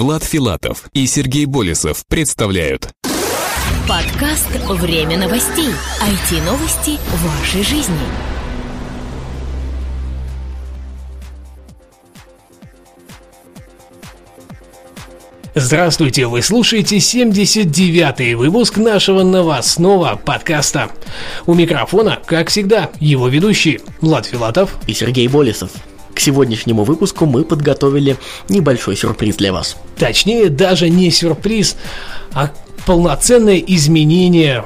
Влад Филатов и Сергей Болесов представляют Подкаст «Время новостей». IT-новости вашей жизни. Здравствуйте, вы слушаете 79-й выпуск нашего новостного подкаста. У микрофона, как всегда, его ведущий Влад Филатов и Сергей Болесов. К сегодняшнему выпуску мы подготовили небольшой сюрприз для вас. Точнее, даже не сюрприз, а полноценное изменение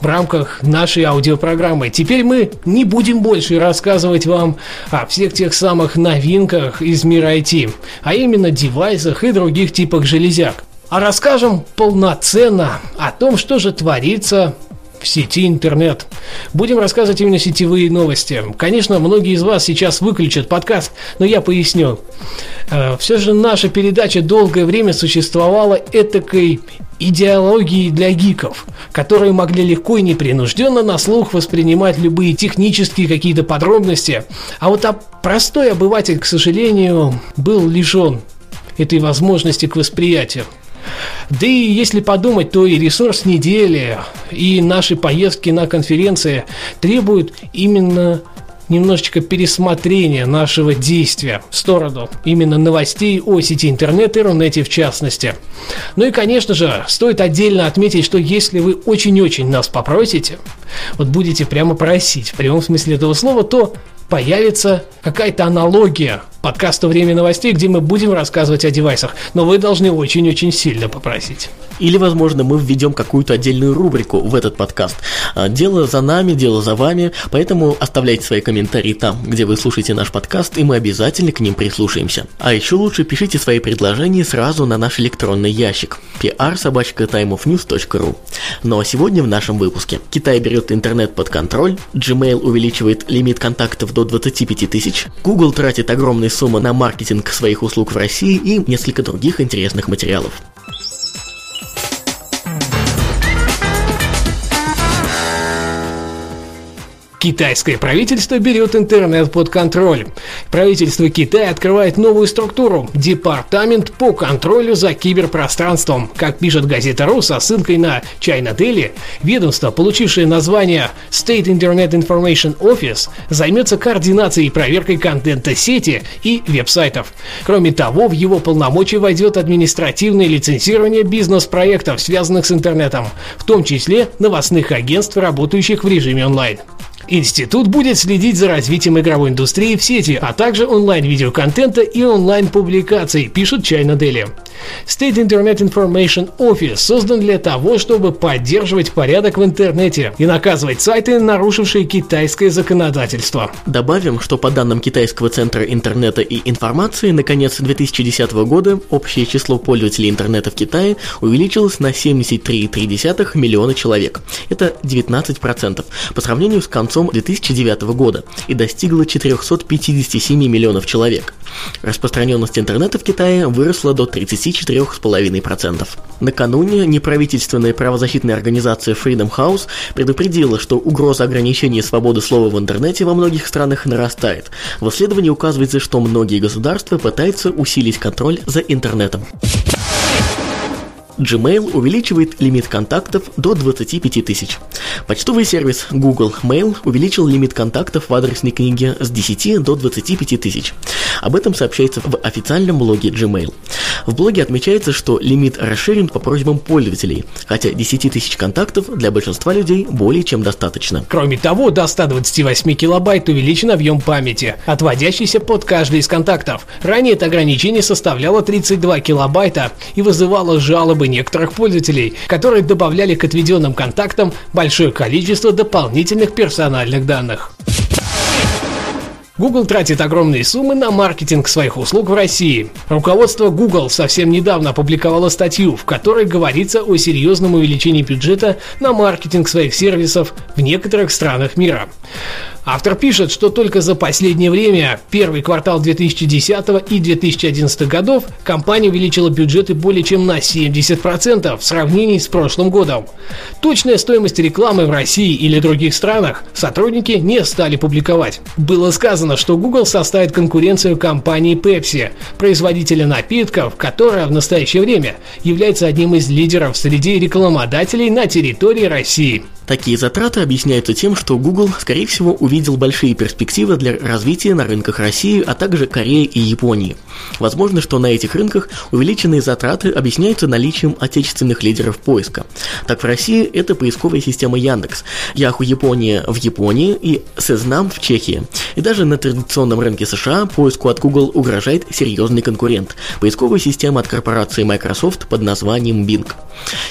в рамках нашей аудиопрограммы. Теперь мы не будем больше рассказывать вам о всех тех самых новинках из мира IT, а именно девайсах и других типах железяк. А расскажем полноценно о том, что же творится в сети интернет. Будем рассказывать именно сетевые новости. Конечно, многие из вас сейчас выключат подкаст, но я поясню. Э, Все же наша передача долгое время существовала этакой идеологией для гиков, которые могли легко и непринужденно на слух воспринимать любые технические какие-то подробности. А вот а простой обыватель, к сожалению, был лишен этой возможности к восприятию. Да и если подумать, то и ресурс недели, и наши поездки на конференции требуют именно немножечко пересмотрения нашего действия в сторону именно новостей о сети интернет и Рунете в частности. Ну и, конечно же, стоит отдельно отметить, что если вы очень-очень нас попросите, вот будете прямо просить в прямом смысле этого слова, то появится какая-то аналогия подкаста «Время новостей», где мы будем рассказывать о девайсах, но вы должны очень-очень сильно попросить. Или, возможно, мы введем какую-то отдельную рубрику в этот подкаст. А, дело за нами, дело за вами, поэтому оставляйте свои комментарии там, где вы слушаете наш подкаст, и мы обязательно к ним прислушаемся. А еще лучше пишите свои предложения сразу на наш электронный ящик pr.timeofnews.ru Ну а сегодня в нашем выпуске Китай берет интернет под контроль, Gmail увеличивает лимит контактов до 25 тысяч, Google тратит огромные суммы на маркетинг своих услуг в России и несколько других интересных материалов. Китайское правительство берет интернет под контроль. Правительство Китая открывает новую структуру – Департамент по контролю за киберпространством. Как пишет газета РУ со ссылкой на China Daily, ведомство, получившее название State Internet Information Office, займется координацией и проверкой контента сети и веб-сайтов. Кроме того, в его полномочия войдет административное лицензирование бизнес-проектов, связанных с интернетом, в том числе новостных агентств, работающих в режиме онлайн. Институт будет следить за развитием игровой индустрии в сети, а также онлайн-видеоконтента и онлайн-публикаций, пишет China Daily. State Internet Information Office создан для того, чтобы поддерживать порядок в интернете и наказывать сайты, нарушившие китайское законодательство. Добавим, что по данным Китайского центра интернета и информации, на конец 2010 года общее число пользователей интернета в Китае увеличилось на 73,3 миллиона человек. Это 19% по сравнению с концом 2009 года и достигло 457 миллионов человек. Распространенность интернета в Китае выросла до 34,5%. Накануне неправительственная правозащитная организация Freedom House предупредила, что угроза ограничения свободы слова в интернете во многих странах нарастает. В исследовании указывается, что многие государства пытаются усилить контроль за интернетом. Gmail увеличивает лимит контактов до 25 тысяч. Почтовый сервис Google Mail увеличил лимит контактов в адресной книге с 10 до 25 тысяч. Об этом сообщается в официальном блоге Gmail. В блоге отмечается, что лимит расширен по просьбам пользователей, хотя 10 тысяч контактов для большинства людей более чем достаточно. Кроме того, до 128 килобайт увеличен объем памяти, отводящийся под каждый из контактов. Ранее это ограничение составляло 32 килобайта и вызывало жалобы некоторых пользователей, которые добавляли к отведенным контактам большое количество дополнительных персональных данных. Google тратит огромные суммы на маркетинг своих услуг в России. Руководство Google совсем недавно опубликовало статью, в которой говорится о серьезном увеличении бюджета на маркетинг своих сервисов в некоторых странах мира. Автор пишет, что только за последнее время, первый квартал 2010 и 2011 годов, компания увеличила бюджеты более чем на 70% в сравнении с прошлым годом. Точная стоимость рекламы в России или других странах сотрудники не стали публиковать. Было сказано, что Google составит конкуренцию компании Pepsi, производителя напитков, которая в настоящее время является одним из лидеров среди рекламодателей на территории России. Такие затраты объясняются тем, что Google, скорее всего, увидел большие перспективы для развития на рынках России, а также Кореи и Японии. Возможно, что на этих рынках увеличенные затраты объясняются наличием отечественных лидеров поиска. Так в России это поисковая система Яндекс, Yahoo Япония в Японии и Сезнам в Чехии. И даже на традиционном рынке США поиску от Google угрожает серьезный конкурент – поисковая система от корпорации Microsoft под названием Bing.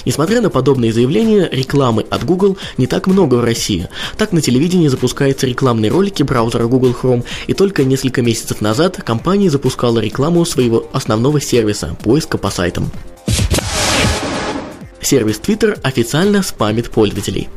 Несмотря на подобные заявления, рекламы от Google не так много в России. Так на телевидении запускаются рекламные ролики браузера Google Chrome, и только несколько месяцев назад компания запускала рекламу своего основного сервиса – поиска по сайтам. Сервис Twitter официально спамит пользователей.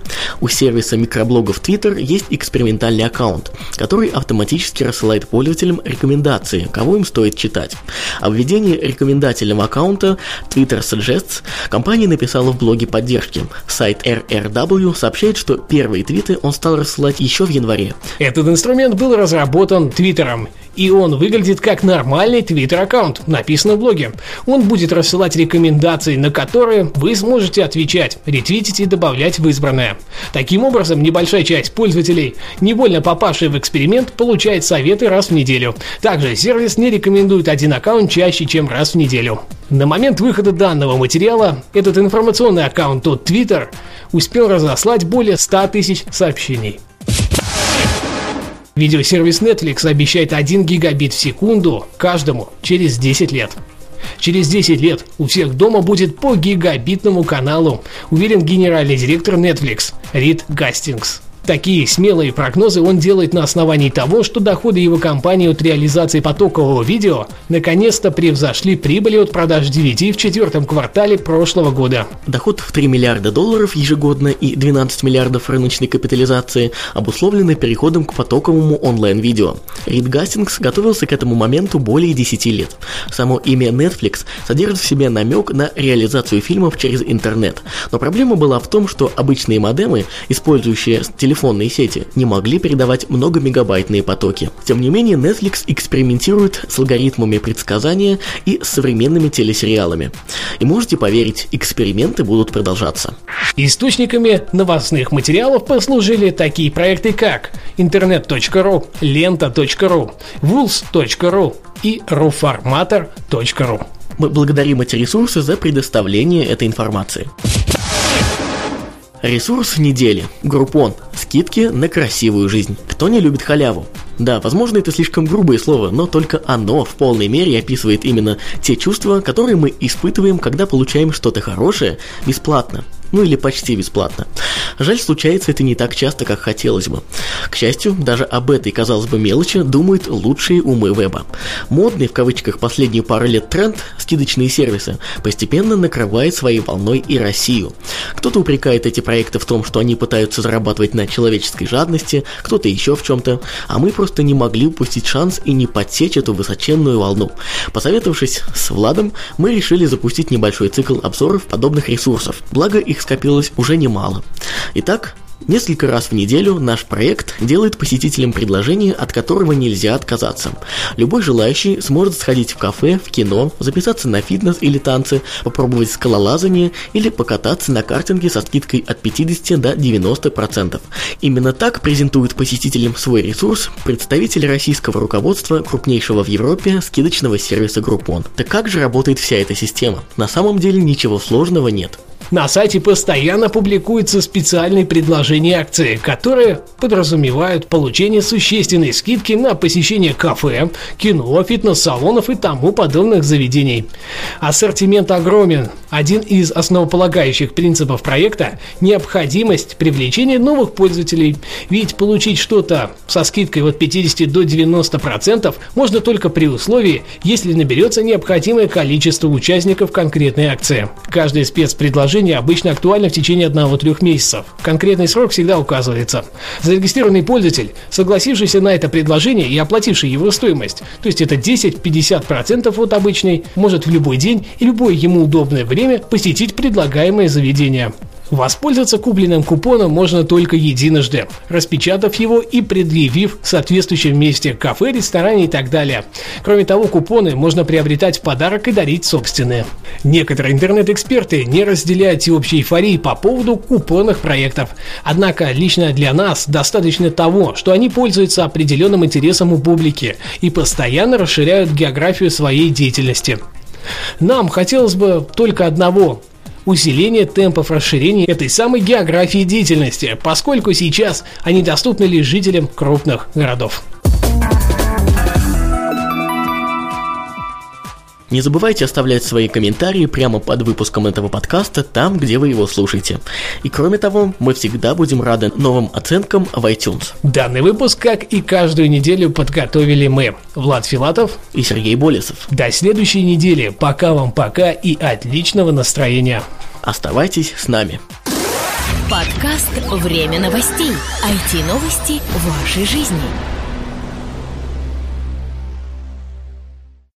У сервиса микроблогов Twitter есть экспериментальный аккаунт, который автоматически рассылает пользователям рекомендации, кого им стоит читать. О введении рекомендательного аккаунта Twitter Suggests компания написала в блоге поддержки. Сайт RRW сообщает, что первые твиты он стал рассылать еще в январе. Этот инструмент был разработан Твиттером и он выглядит как нормальный твиттер-аккаунт, написано в блоге. Он будет рассылать рекомендации, на которые вы сможете отвечать, ретвитить и добавлять в избранное. Таким образом, небольшая часть пользователей, невольно попавшие в эксперимент, получает советы раз в неделю. Также сервис не рекомендует один аккаунт чаще, чем раз в неделю. На момент выхода данного материала этот информационный аккаунт от Twitter успел разослать более 100 тысяч сообщений. Видеосервис Netflix обещает 1 гигабит в секунду каждому через 10 лет. Через 10 лет у всех дома будет по гигабитному каналу, уверен генеральный директор Netflix Рид Гастингс. Такие смелые прогнозы он делает на основании того, что доходы его компании от реализации потокового видео наконец-то превзошли прибыли от продаж DVD в четвертом квартале прошлого года. Доход в 3 миллиарда долларов ежегодно и 12 миллиардов рыночной капитализации обусловлены переходом к потоковому онлайн-видео. Рид Гастингс готовился к этому моменту более 10 лет. Само имя Netflix содержит в себе намек на реализацию фильмов через интернет. Но проблема была в том, что обычные модемы, использующие телефон телефонные сети не могли передавать многомегабайтные потоки. Тем не менее, Netflix экспериментирует с алгоритмами предсказания и современными телесериалами. И можете поверить, эксперименты будут продолжаться. Источниками новостных материалов послужили такие проекты, как интернет.ру, лента.ру, wools.ru и ruformator.ru. Мы благодарим эти ресурсы за предоставление этой информации. Ресурс недели. Группон. Скидки на красивую жизнь. Кто не любит халяву? Да, возможно, это слишком грубое слово, но только оно в полной мере описывает именно те чувства, которые мы испытываем, когда получаем что-то хорошее бесплатно ну или почти бесплатно. Жаль, случается это не так часто, как хотелось бы. К счастью, даже об этой, казалось бы, мелочи думают лучшие умы веба. Модный, в кавычках, последние пару лет тренд – скидочные сервисы – постепенно накрывает своей волной и Россию. Кто-то упрекает эти проекты в том, что они пытаются зарабатывать на человеческой жадности, кто-то еще в чем-то, а мы просто не могли упустить шанс и не подсечь эту высоченную волну. Посоветовавшись с Владом, мы решили запустить небольшой цикл обзоров подобных ресурсов, благо их их скопилось уже немало. Итак, Несколько раз в неделю наш проект делает посетителям предложение, от которого нельзя отказаться. Любой желающий сможет сходить в кафе, в кино, записаться на фитнес или танцы, попробовать скалолазание или покататься на картинге со скидкой от 50 до 90%. Именно так презентует посетителям свой ресурс представитель российского руководства крупнейшего в Европе скидочного сервиса Groupon. Так как же работает вся эта система? На самом деле ничего сложного нет. На сайте постоянно публикуются специальные предложения акции, которые подразумевают получение существенной скидки на посещение кафе, кино, фитнес-салонов и тому подобных заведений. Ассортимент огромен, Один из основополагающих принципов проекта – необходимость привлечения новых пользователей. Ведь получить что-то со скидкой от 50 до 90% можно только при условии, если наберется необходимое количество участников конкретной акции. Каждое спецпредложение обычно актуально в течение 1-3 месяцев. Конкретный срок всегда указывается. Зарегистрированный пользователь, согласившийся на это предложение и оплативший его стоимость, то есть это 10-50% от обычной, может в любой день и любое ему удобное время время посетить предлагаемое заведение. Воспользоваться купленным купоном можно только единожды, распечатав его и предъявив в соответствующем месте кафе, ресторане и так далее. Кроме того, купоны можно приобретать в подарок и дарить собственные. Некоторые интернет-эксперты не разделяют всеобщей эйфории по поводу купонных проектов. Однако лично для нас достаточно того, что они пользуются определенным интересом у публики и постоянно расширяют географию своей деятельности. Нам хотелось бы только одного усиление темпов расширения этой самой географии деятельности, поскольку сейчас они доступны лишь жителям крупных городов. Не забывайте оставлять свои комментарии прямо под выпуском этого подкаста, там, где вы его слушаете. И кроме того, мы всегда будем рады новым оценкам в iTunes. Данный выпуск, как и каждую неделю, подготовили мы, Влад Филатов и Сергей Болесов. До следующей недели. Пока вам пока и отличного настроения. Оставайтесь с нами. Подкаст «Время новостей». IT-новости вашей жизни.